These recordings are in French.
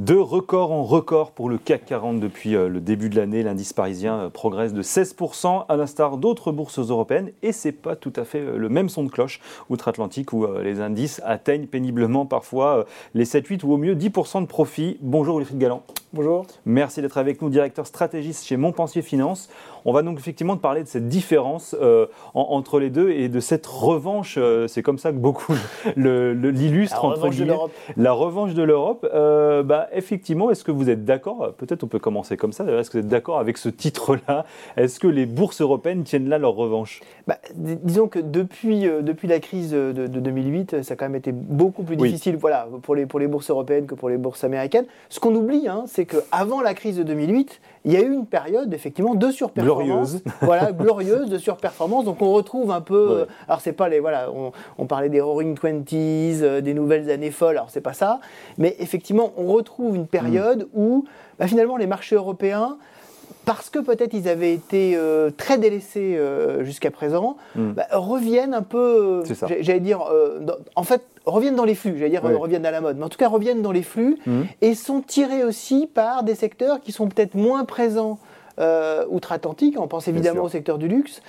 De record en record pour le CAC 40 depuis euh, le début de l'année, l'indice parisien euh, progresse de 16% à l'instar d'autres bourses européennes et c'est pas tout à fait euh, le même son de cloche outre-Atlantique où les indices atteignent péniblement parfois les 7-8 ou au mieux 10% de profit. Bonjour Wilfried Galland. Bonjour. Merci d'être avec nous, directeur stratégiste chez Montpensier Finance. On va donc effectivement parler de cette différence entre les deux et de cette revanche. c'est comme ça que beaucoup l'illustrent entre guillemets. La revanche de l'Europe. Bah, effectivement, est-ce que vous êtes d'accord Peut-être on peut commencer comme ça. Est-ce que vous êtes d'accord avec ce titre-là? Est-ce que les bourses européennes tiennent là leur revanche? Bah, Disons que depuis, euh, depuis la crise de, 2008, ça a quand même été beaucoup plus difficile voilà, pour, les, pour les bourses européennes que pour les bourses américaines. Ce qu'on oublie, hein, c'est qu'avant la crise de 2008, il y a eu une période effectivement de surperformance. Glorieuse. Voilà, glorieuse de surperformance. Donc on retrouve un peu. Alors c'est pas les. Voilà, on, parlait des Roaring Twenties, euh, des nouvelles années folles. Alors c'est pas ça. Mais effectivement, on retrouve une période mm. où bah, finalement les marchés européens parce que peut-être ils avaient été euh, très délaissés euh, jusqu'à présent, mm. bah, reviennent un peu, j'allais dire, en fait, reviennent dans les flux, j'allais dire reviennent à la mode, mais en tout cas reviennent dans les flux mm. et sont tirés aussi par des secteurs qui sont peut-être moins présents outre-Atlantique, on pense évidemment au secteur du luxe,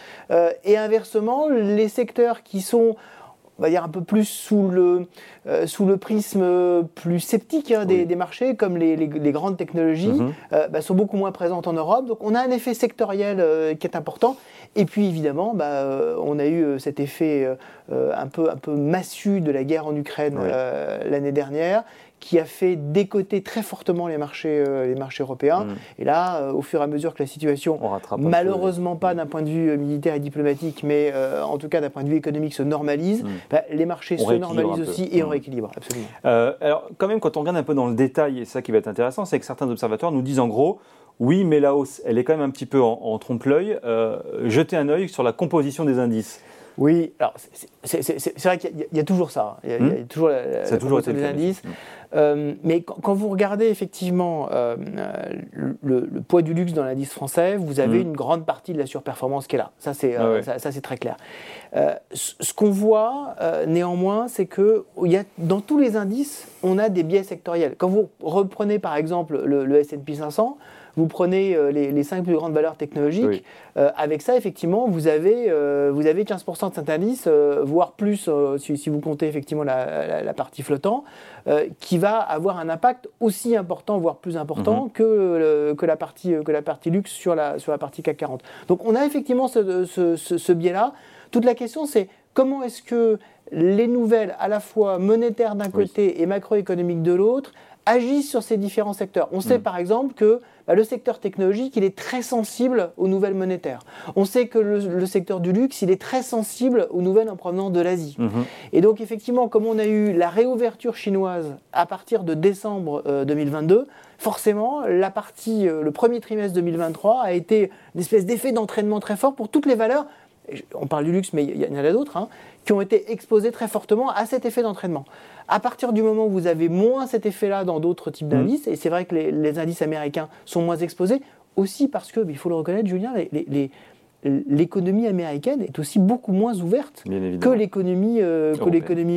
et inversement, les secteurs qui sont on va dire un peu plus sous le, euh, sous le prisme plus sceptique hein, des, marchés, comme les, grandes technologies, mhm. euh, bah, sont beaucoup moins présentes en Europe. Donc on a un effet sectoriel euh, qui est important. Et puis évidemment, bah, on a eu cet effet un, peu, un peu massu de la guerre en Ukraine l'année dernière, qui a fait décoter très fortement les marchés, euh, les marchés européens. Mm. Et là, euh, au fur et à mesure que la situation, malheureusement pas d'un point de vue euh, militaire et diplomatique, mais en tout cas d'un point de vue économique, se normalise, mm. bah, les marchés se normalisent aussi et on mm. rééquilibre, absolument. alors, quand même, quand on regarde un peu dans le détail, et ça qui va être intéressant, c'est que certains observateurs nous disent en gros, oui, mais la hausse, elle est quand même un petit peu en, trompe-l'œil. jetez un œil sur la composition des indices. Oui, alors c'est vrai qu'il y, a toujours ça. Il y a, toujours la, ça toujours des indices. Euh, mais quand, vous regardez effectivement euh, le, poids du luxe dans l'indice français, vous avez mm. une grande partie de la surperformance qui est là. Ça, c'est euh, ça, c'est très clair. ce qu'on voit néanmoins, c'est que y a, dans tous les indices, on a des biais sectoriels. Quand vous reprenez par exemple le, le S&P 500, vous prenez euh, les, cinq plus grandes valeurs technologiques, euh, avec ça, effectivement, vous avez, euh, vous avez 15% de cet indice, voire plus, si, vous comptez effectivement la, partie flottant, qui va avoir un impact aussi important, voire plus important mhm. que, que, la partie, que la partie luxe sur la, sur la partie CAC 40. Donc on a effectivement ce, ce, biais-là. Toute la question, c'est comment est-ce que les nouvelles, à la fois monétaires d'un côté et macroéconomiques de l'autre, agissent sur ces différents secteurs. On sait mm. par exemple que bah, le secteur technologique, il est très sensible aux nouvelles monétaires. On sait que le, secteur du luxe, il est très sensible aux nouvelles en provenance de l'Asie. Mm-hmm. Et donc effectivement, comme on a eu la réouverture chinoise à partir de décembre 2022, euh, forcément, la partie, euh, le premier trimestre 2023 a été une espèce d'effet d'entraînement très fort pour toutes les valeurs on parle du luxe, mais il y en a d'autres, hein, qui ont été exposés très fortement à cet effet d'entraînement. À partir du moment où vous avez moins cet effet-là dans d'autres types mmh. d'indices, et c'est vrai que les, indices américains sont moins exposés, aussi parce que, il faut le reconnaître, Julien, l'économie américaine est aussi beaucoup moins ouverte que l'économie euh,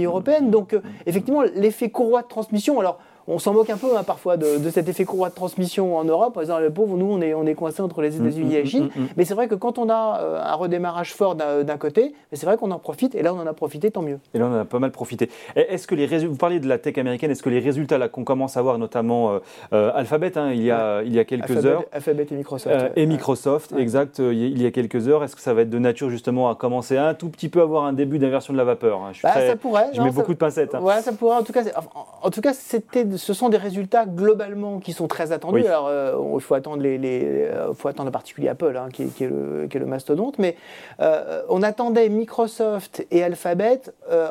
européenne. Donc, euh, effectivement, l'effet courroie de transmission, alors on s'en moque un peu hein, parfois de, cet effet courroie de transmission en Europe, en disant les pauvres, nous on est, on est coincés entre les États-Unis et la Chine. mais c'est vrai que quand on a euh, un redémarrage fort d'un côté, c'est vrai qu'on en profite, et là on en a profité, tant mieux. Et là on en a pas mal profité. Est-ce que les vous parliez de la tech américaine, est-ce que les résultats qu'on commence à voir, notamment euh, euh, Alphabet, hein, il, y a, il y a quelques heures. Alphabet et Microsoft. et Microsoft, exact, il y a quelques heures, est-ce que ça va être de nature justement à commencer un tout petit peu à avoir un début d'inversion de la vapeur hein? je, bah, ça pourrait, je mets beaucoup de pincettes. Ouais, ça pourrait. En tout cas, en, tout cas ce sont des résultats globalement qui sont très attendus. Alors, euh, il faut attendre les, euh, faut attendre en particulier Apple, hein, qui, est le, qui, est le, mastodonte. Mais euh, on attendait Microsoft et Alphabet,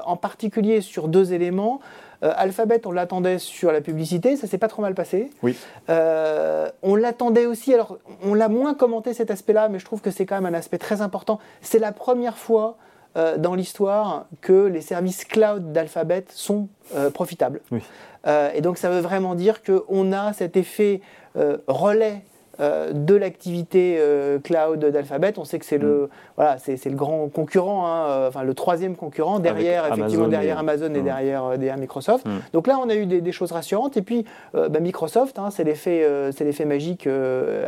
en particulier sur deux éléments. Alphabet, on l'attendait sur la publicité, ça s'est pas trop mal passé. Oui. on l'attendait aussi, alors on l'a moins commenté cet aspect-là, mais je trouve que c'est quand même un aspect très important. C'est la première fois dans l'histoire que les services cloud d'Alphabet sont profitables. Oui. Euh, et donc ça veut vraiment dire qu'on a cet effet euh, relais de l'activité cloud d'Alphabet. On sait que c'est le, mm. voilà, c'est, le grand concurrent, hein, enfin le troisième concurrent derrière, effectivement, derrière Amazon et, mm. derrière, derrière, Microsoft. Mm. Donc là, on a eu des, choses rassurantes. Et puis, bah, Microsoft, hein, c'est l'effet, c'est l'effet magique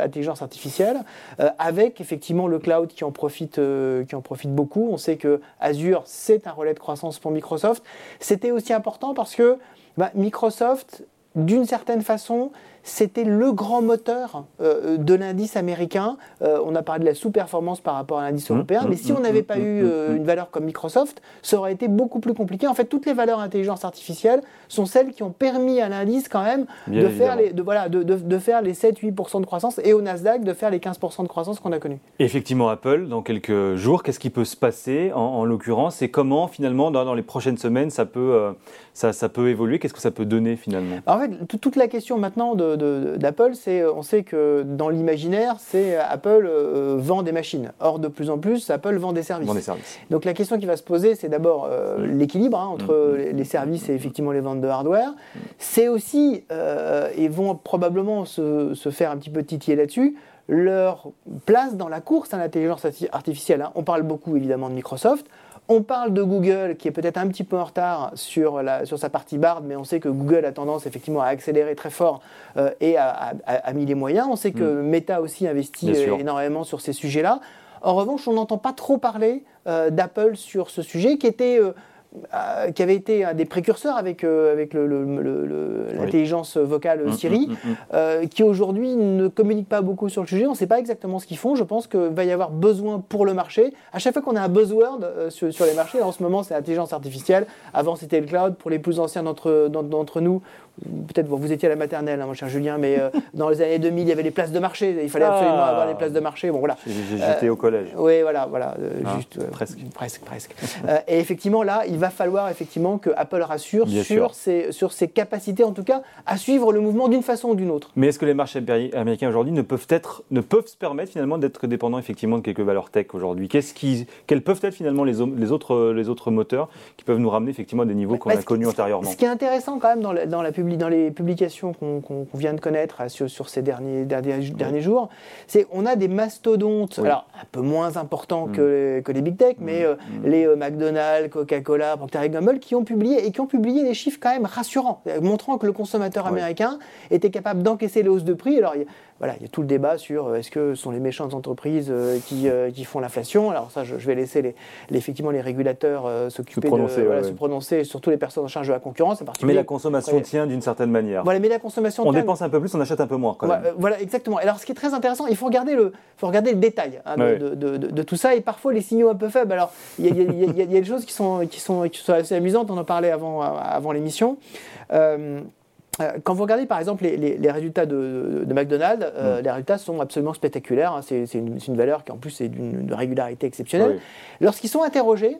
intelligence artificielle, avec effectivement le cloud qui en profite, qui en profite beaucoup. On sait que Azure, c'est un relais de croissance pour Microsoft. C'était aussi important parce que bah, Microsoft, d'une certaine façon, c'était le grand moteur euh, de l'indice américain. Euh, on a parlé de la sous-performance par rapport à l'indice mmh, européen, mmh, mais si on mmh, n'avait pas eu euh, une valeur comme Microsoft, ça aurait été beaucoup plus compliqué. En fait, toutes les valeurs intelligence artificielle sont celles qui ont permis à l'indice quand même de faire, les, de, voilà, de, de, faire les 7-8% de croissance et au Nasdaq de faire les 15% de croissance qu'on a connus. Effectivement, Apple, dans quelques jours, qu'est-ce qui peut se passer en, l'occurrence et comment finalement dans, dans, les prochaines semaines ça peut, ça, ça peut évoluer? Qu'est-ce que ça peut donner finalement? En fait, toute la question maintenant de d'Apple, c'est on sait que dans l'imaginaire, c'est Apple euh, vend des machines. Or, de plus en plus, Apple vend des services. Donc la question qui va se poser, c'est d'abord euh, mm. l'équilibre hein, entre mm, mm, les services et effectivement les ventes de hardware. C'est aussi, euh, et vont probablement se, se, faire un petit peu titiller là-dessus, leur place dans la course à l'intelligence artificielle. Hein. On parle beaucoup évidemment de Microsoft. On parle de Google qui est peut-être un petit peu en retard sur, la, sur sa partie Bard, mais on sait que Google a tendance effectivement à accélérer très fort euh, et a, mis les moyens. On sait que mm. Meta aussi investit euh, énormément sur ces sujets-là. En revanche, on n'entend pas trop parler euh, d'Apple sur ce sujet qui était euh, qui avait été un des précurseurs avec, euh, avec l'intelligence vocale mm, Siri, mm, mm, euh, qui aujourd'hui ne communique pas beaucoup sur le sujet. On ne sait pas exactement ce qu'ils font. Je pense qu'il va y avoir besoin pour le marché. À chaque fois qu'on a un buzzword sur, sur, les marchés, en ce moment c'est l'intelligence artificielle. Avant c'était le cloud. Pour les plus anciens d'entre nous, peut-être vous, étiez à la maternelle, hein, mon cher Julien, mais euh, dans les années 2000, il y avait les places de marché. Il fallait absolument ah. avoir les places de marché. Bon, voilà. J'étais au collège. Euh, oui, voilà, voilà. Euh, ah, juste, presque. Presque, presque. et effectivement, là, il va falloir effectivement que Apple rassure sur ses, sur ses capacités, en tout cas, à suivre le mouvement d'une façon ou d'une autre. Mais est-ce que les marchés américains aujourd'hui ne peuvent être, ne peuvent se permettre finalement d'être dépendants effectivement de quelques valeurs tech aujourd'hui? Qu'est-ce qui, quels peuvent être finalement les, les, autres, les autres moteurs qui peuvent nous ramener effectivement à des niveaux qu'on a connus antérieurement? Ce qui est intéressant quand même dans, la, dans, la dans les publications qu'on vient de connaître euh, sur, ces derniers, derniers, jours, c'est on a des mastodontes, alors un peu moins importants que, mm. les, big tech, mais mm. euh, mm. les euh, McDonald's, Coca-Cola, Procter Gamble, qui ont publié et qui ont publié des chiffres quand même rassurants, montrant que le consommateur américain était capable d'encaisser les hausses de prix. Alors voilà, il y a tout le débat sur est-ce que ce sont les méchantes entreprises qui, qui font l'inflation. Alors ça, je, vais laisser les, effectivement les régulateurs s'occuper de se prononcer, surtout les personnes en charge de la concurrence. Mais la consommation tient d'une certaine manière. Voilà, mais la consommation. On dépense un peu plus, on achète un peu moins. Quand même. Voilà, exactement. Alors, ce qui est très intéressant, il faut regarder le, faut regarder le détail hein, de, tout ça, et parfois les signaux un peu faibles. Alors, il y, a, des choses qui sont, qui, sont, qui sont assez amusantes. On en parlait avant, avant l'émission. Euh, euh, quand vous regardez par exemple les, résultats de, McDonald's, euh, mm. les résultats sont absolument spectaculaires. Hein. C'est une, valeur qui en plus est d'une régularité exceptionnelle. Lorsqu'ils sont interrogés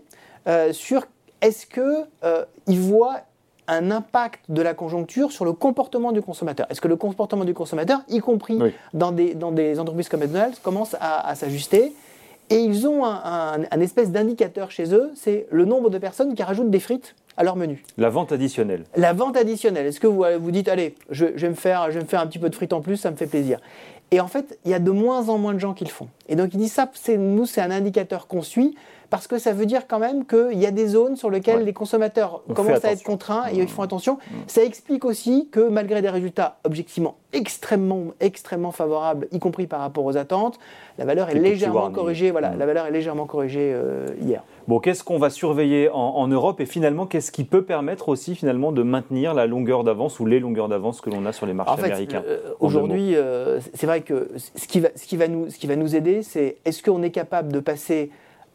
sur est-ce qu'ils voient un impact de la conjoncture sur le comportement du consommateur. Est-ce que le comportement du consommateur, y compris dans, des, dans des entreprises comme McDonald's, commence à, s'ajuster Et ils ont un, espèce d'indicateur chez eux, c'est le nombre de personnes qui rajoutent des frites à leur menu. La vente additionnelle. La vente additionnelle. Est-ce que vous vous dites, allez, je, vais me faire, je vais me faire un petit peu de frites en plus, ça me fait plaisir Et en fait, il y a de moins en moins de gens qui le font. Et donc il dit ça, nous, c'est un indicateur qu'on suit parce que ça veut dire quand même qu'il y a des zones sur lesquelles les consommateurs commencent à être contraints et ils font attention. Mmh. Ça explique aussi que malgré des résultats objectivement extrêmement, extrêmement favorables, y compris par rapport aux attentes, la valeur est légèrement corrigée. Voilà, mmh. la valeur est légèrement corrigée euh, hier. Bon, qu'est-ce qu'on va surveiller en, Europe et finalement, qu'est-ce qui peut permettre aussi finalement de maintenir la longueur d'avance ou les longueurs d'avance que l'on a sur les marchés américains euh, Aujourd'hui, euh, c'est vrai que ce qui va, ce qui va, nous, ce qui va nous aider, c'est est-ce qu'on est capable de passer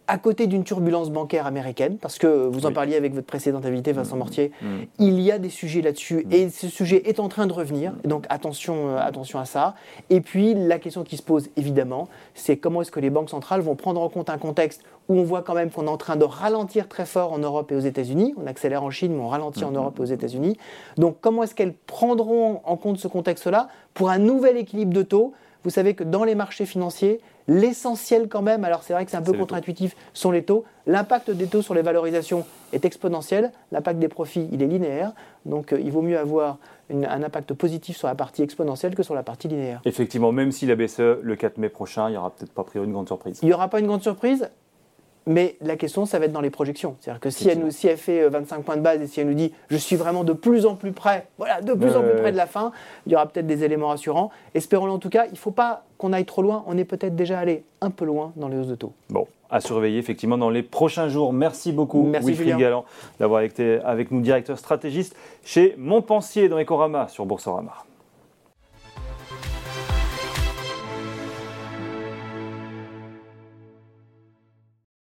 à côté d'une turbulence bancaire américaine, parce que vous en parliez avec votre précédente invité, Vincent mmh. Mortier, mmh. il y a des sujets là-dessus, mmh. et ce sujet est en train de revenir, donc attention, euh, attention à ça. Et puis la question qui se pose évidemment, c'est comment est-ce que les banques centrales vont prendre en compte un contexte où on voit quand même qu'on est en train de ralentir très fort en Europe et aux États-Unis, on accélère en Chine, mais on ralentit en Europe et aux États-Unis. Donc comment est-ce qu'elles prendront en compte ce contexte-là pour un nouvel équilibre de taux Vous savez que dans les marchés financiers, l'essentiel quand même, alors c'est vrai que c'est un peu contre-intuitif, sont les taux. L'impact des taux sur les valorisations est exponentiel, l'impact des profits, il est linéaire. Donc euh, il vaut mieux avoir un impact positif sur la partie exponentielle que sur la partie linéaire. Effectivement, même si la BCE, le 4 mai prochain, il n'y aura peut-être pas priori une grande surprise. Il n'y aura pas une grande surprise. Mais la question, ça va être dans les projections. C'est-à-dire que si elle, nous, si elle fait 25 euh, points de base et si elle nous dit je suis vraiment de plus en plus près, voilà, de plus en plus près de la fin, il y aura peut-être des éléments rassurants. Espérons-le en tout cas. Il ne faut pas qu'on aille trop loin. On est peut-être déjà allé un peu loin dans les hausses de taux. Bon, à surveiller effectivement dans les prochains jours. Merci beaucoup, Merci Wilfried Galland, d'avoir été avec nous, directeur stratégiste chez Montpensier dans Ecorama sur Boursorama.